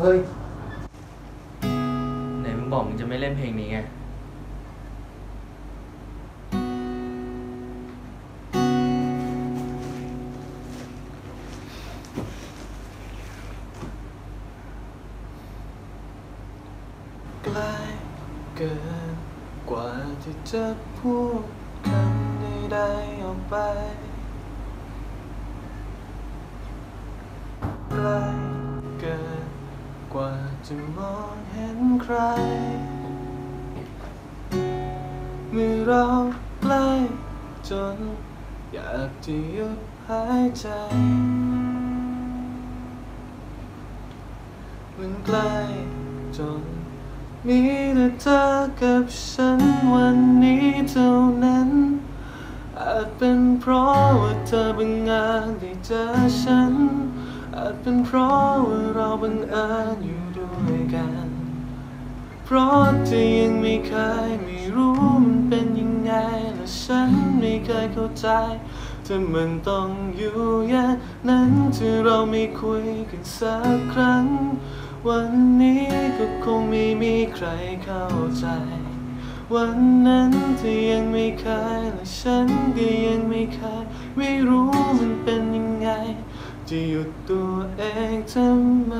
เฮ้ย ไหนมึงบอกมึงจะไม่เล่นเพลงนี้ไง ใกล้เกินกว่าที่จะพูดคำใดๆออกไปใกล้เกิน กว่าจะมองเห็นใคร เมื่อเราใกล้จน อยากจะหยุดหายใจ มันใกล้จน มีแต่เธอกับฉันวันนี้เท่านั้น อาจเป็นเพราะว่าเธอบังเอิญได้เจอฉัน เป็นเพราะว่าเราบังเอิญอยู่ด้วยกัน เพราะเธอยังไม่เคยไม่รู้มันเป็นยังไง และฉันไม่เคยเข้าใจถ้ามันต้องอยู่อย่างนั้นที่เราไม่คุยกันสักครั้ง วันนี้ก็คงไม่มีใครเข้าใจ วันนั้นเธอยังไม่เคยและฉันก็ยังไม่เคยไม่รู้มันเป็น จะหยุดตัวเองทำไม